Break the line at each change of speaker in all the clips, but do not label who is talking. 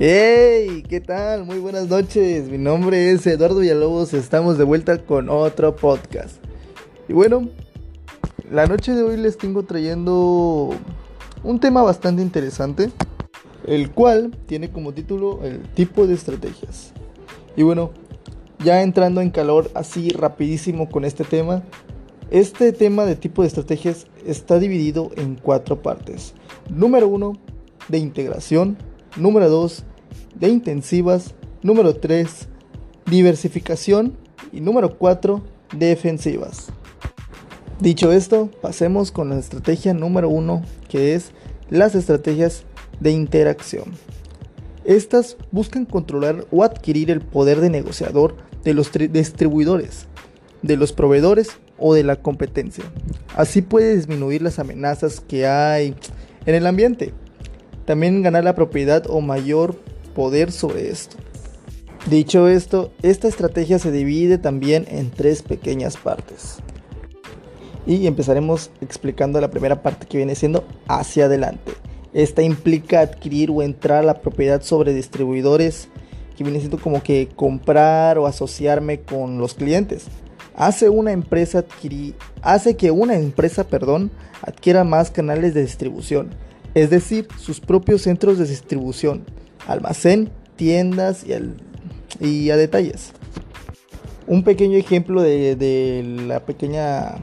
¡Hey! ¿Qué tal? Muy buenas noches. Mi nombre es Eduardo Villalobos. Estamos de vuelta con otro podcast. Y bueno, la noche de hoy les tengo trayendo un tema bastante interesante, el cual tiene como título el tipo de estrategias. Y bueno, ya entrando en calor así rapidísimo con este tema, este tema de tipo de estrategias está dividido en cuatro partes. Número uno, de integración. Número dos, de intensivas. Número tres, diversificación. Y número cuatro, defensivas. Dicho esto, pasemos con la estrategia número uno, que es las estrategias de interacción. Estas buscan controlar o adquirir el poder de negociador de los distribuidores, de los proveedores o de la competencia. Así puede disminuir las amenazas que hay en el ambiente. También ganar la propiedad o mayor poder sobre esto. Dicho esto, esta estrategia se divide también en tres pequeñas partes. Y empezaremos explicando la primera parte que viene siendo hacia adelante. Esta implica adquirir o entrar a la propiedad sobre distribuidores que viene siendo como que comprar o asociarme con los clientes hace una empresa hace que una empresa, perdón, adquiera más canales de distribución, es decir, sus propios centros de distribución, almacén, tiendas y, a detalles. Un pequeño ejemplo de, la pequeña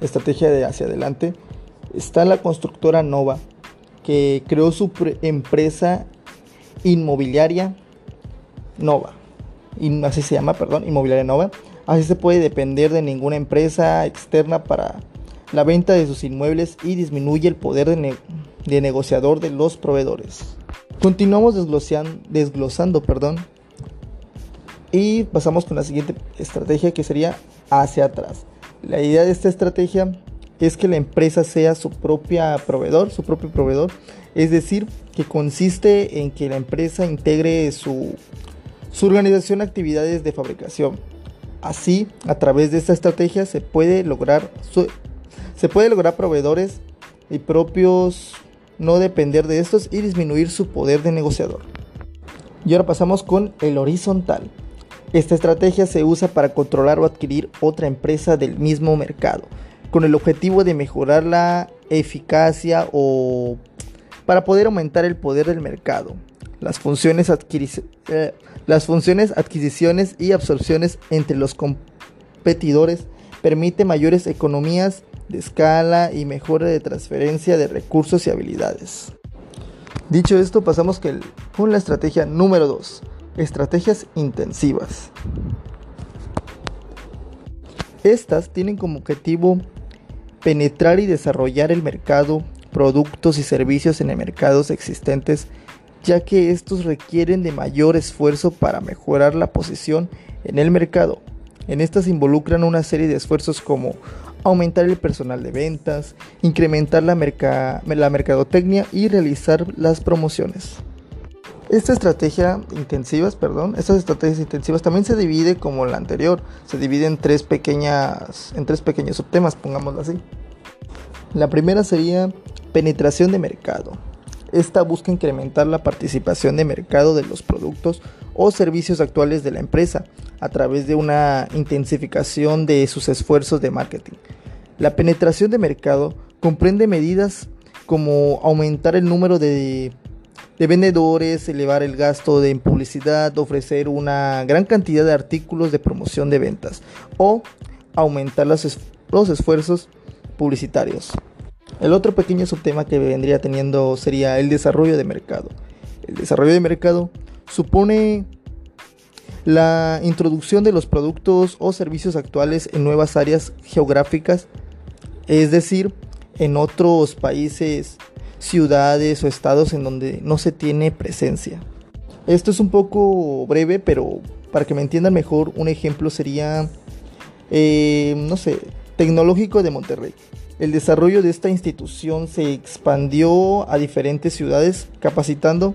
estrategia de hacia adelante está la constructora Nova, que creó su empresa inmobiliaria Nova. así se llama, perdón, Inmobiliaria Nova, Así se puede depender de ninguna empresa externa para la venta de sus inmuebles y disminuye el poder de, negociador de los proveedores. Continuamos desglosando, perdón, y pasamos con la siguiente estrategia que sería hacia atrás. La idea de esta estrategia es que la empresa sea su propia proveedor, su propio proveedor, es decir, que consiste en que la empresa integre su, su organización actividades de fabricación, Así, a través de esta estrategia se puede lograr, se puede lograr proveedores y propios no depender de estos y disminuir su poder de negociador. Y ahora pasamos con el horizontal. Esta estrategia se usa para controlar o adquirir otra empresa del mismo mercado, con el objetivo de mejorar la eficacia o para poder aumentar el poder del mercado. Las funciones, eh, las funciones adquisiciones y absorciones entre los competidores permite mayores economías de escala y mejora de transferencia de recursos y habilidades. Dicho esto, pasamos con la estrategia número 2, estrategias intensivas. Estas tienen como objetivo penetrar y desarrollar el mercado, productos y servicios en mercados existentes ya que estos requieren de mayor esfuerzo para mejorar la posición en el mercado. En estas involucran una serie de esfuerzos como aumentar el personal de ventas, incrementar la, mercadotecnia y realizar las promociones. Esta estrategia intensivas, perdón, estas estrategias intensivas también se divide como la anterior, se divide en tres pequeñas, en tres pequeños subtemas, pongámoslo así. La primera sería penetración de mercado. Esta busca incrementar la participación de mercado de los productos o servicios actuales de la empresa a través de una intensificación de sus esfuerzos de marketing. La penetración de mercado comprende medidas como aumentar el número de, vendedores, elevar el gasto de publicidad, ofrecer una gran cantidad de artículos de promoción de ventas o aumentar los esfuerzos publicitarios. El otro pequeño subtema que vendría teniendo sería el desarrollo de mercado. El desarrollo de mercado supone la introducción de los productos o servicios actuales en nuevas áreas geográficas, es decir, en otros países, ciudades o estados en donde no se tiene presencia. Esto es un poco breve, pero para que me entiendan mejor, un ejemplo sería, eh, no sé, Tecnológico de Monterrey. El desarrollo de esta institución se expandió a diferentes ciudades, capacitando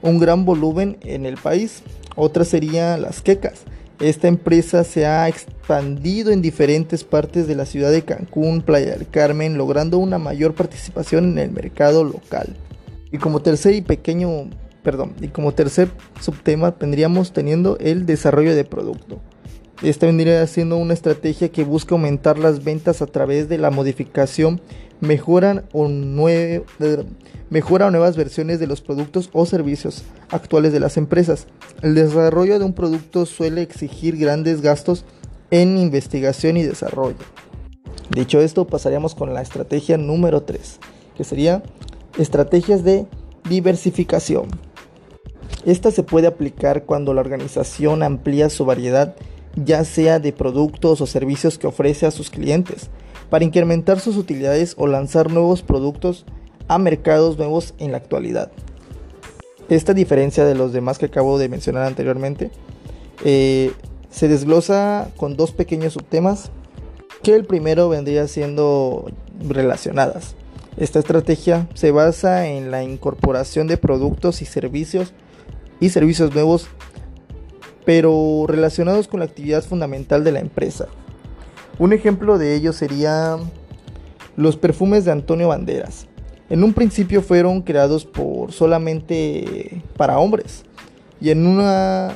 un gran volumen en el país. Otra sería Las Quecas. Esta empresa se ha expandido en diferentes partes de la ciudad de Cancún, Playa del Carmen, logrando una mayor participación en el mercado local. Y como tercer y pequeño perdón, y como tercer subtema tendríamos teniendo el desarrollo de producto. Esta vendría siendo una estrategia que busca aumentar las ventas a través de la modificación, o, mejora o nuevas versiones de los productos o servicios actuales de las empresas. El desarrollo de un producto suele exigir grandes gastos en investigación y desarrollo. Dicho esto, pasaríamos con la estrategia número 3, que sería estrategias de diversificación. Esta se puede aplicar cuando la organización amplía su variedad, ya sea de productos o servicios que ofrece a sus clientes, para incrementar sus utilidades o lanzar nuevos productos a mercados nuevos en la actualidad. Esta diferencia de los demás que acabo de mencionar anteriormente eh, se desglosa con dos pequeños subtemas que el primero vendría siendo relacionadas. Esta estrategia se basa en la incorporación de productos y servicios y servicios nuevos, pero relacionados con la actividad fundamental de la empresa. Un ejemplo de ello sería los perfumes de Antonio Banderas. En un principio fueron creados por solamente para hombres y en una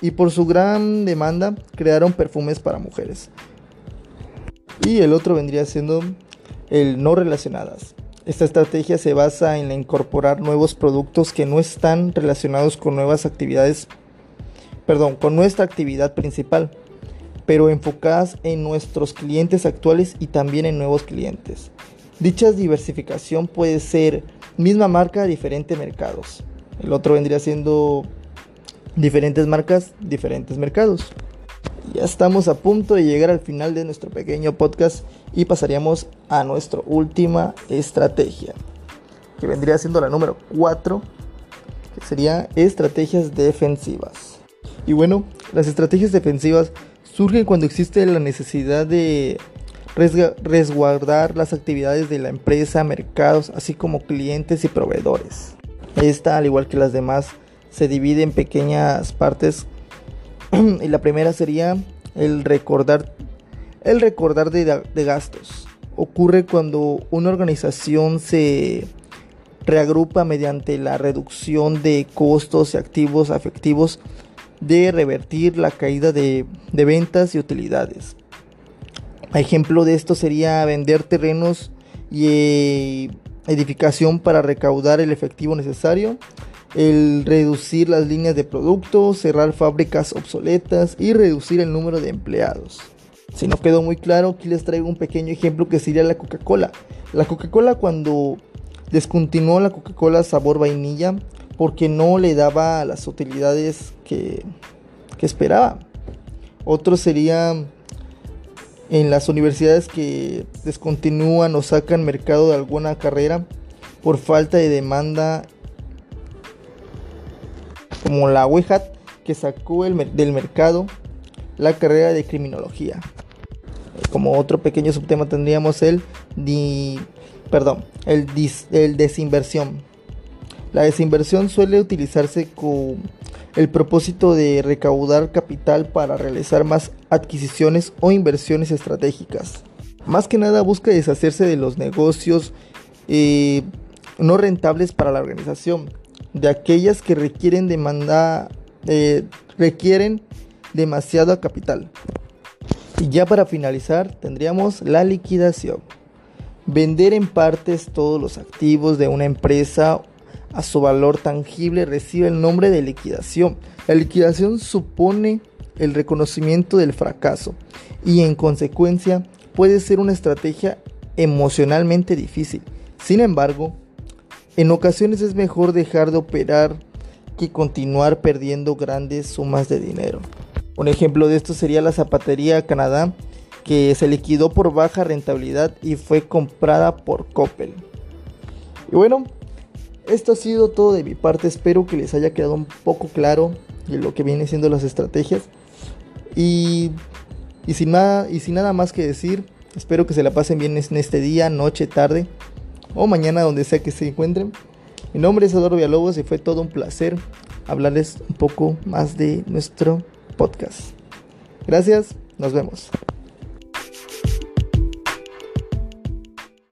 y por su gran demanda crearon perfumes para mujeres. Y el otro vendría siendo el no relacionadas. Esta estrategia se basa en incorporar nuevos productos que no están relacionados con nuevas actividades, perdón, con nuestra actividad principal, pero enfocadas en nuestros clientes actuales y también en nuevos clientes. Dicha diversificación puede ser misma marca, diferentes mercados. El otro vendría siendo diferentes marcas, diferentes mercados. Ya estamos a punto de llegar al final de nuestro pequeño podcast y pasaríamos a nuestra última estrategia, que vendría siendo la número 4, que sería estrategias defensivas. Y bueno, las estrategias defensivas surgen cuando existe la necesidad de resguardar las actividades de la empresa, mercados, así como clientes y proveedores. Esta, al igual que las demás, se divide en pequeñas partes y la primera sería el recordar, el recordar de, de gastos. Ocurre cuando una organización se reagrupa mediante la reducción de costos y activos afectivos de revertir la caída de, de, ventas y utilidades. Ejemplo de esto sería vender terrenos y eh, edificación para recaudar el efectivo necesario, el reducir las líneas de producto, cerrar fábricas obsoletas y reducir el número de empleados. Si no quedó muy claro, aquí les traigo un pequeño ejemplo que sería la Coca-Cola. La Coca-Cola cuando descontinuó la Coca-Cola sabor vainilla porque no le daba las utilidades que, que esperaba. Otro sería en las universidades que descontinúan o sacan mercado de alguna carrera por falta de demanda como la WEHAT que sacó del mercado la carrera de criminología. Como otro pequeño subtema tendríamos el, perdón, el, el desinversión. La desinversión suele utilizarse con el propósito de recaudar capital para realizar más adquisiciones o inversiones estratégicas. Más que nada busca deshacerse de los negocios eh, no rentables para la organización, de aquellas que requieren demanda, eh, requieren demasiado capital. Y ya para finalizar tendríamos la liquidación. Vender en partes todos los activos de una empresa a su valor tangible recibe el nombre de liquidación. La liquidación supone el reconocimiento del fracaso y en consecuencia puede ser una estrategia emocionalmente difícil. Sin embargo, en ocasiones es mejor dejar de operar que continuar perdiendo grandes sumas de dinero. Un ejemplo de esto sería la zapatería Canadá, que se liquidó por baja rentabilidad y fue comprada por Coppel. Y bueno, esto ha sido todo de mi parte. Espero que les haya quedado un poco claro lo que vienen siendo las estrategias. Y, y, sin nada, y sin nada más que decir, espero que se la pasen bien en este día, noche, tarde o mañana donde sea que se encuentren. Mi nombre es Eduardo Villalobos y fue todo un placer hablarles un poco más de nuestro podcast. Gracias, nos vemos.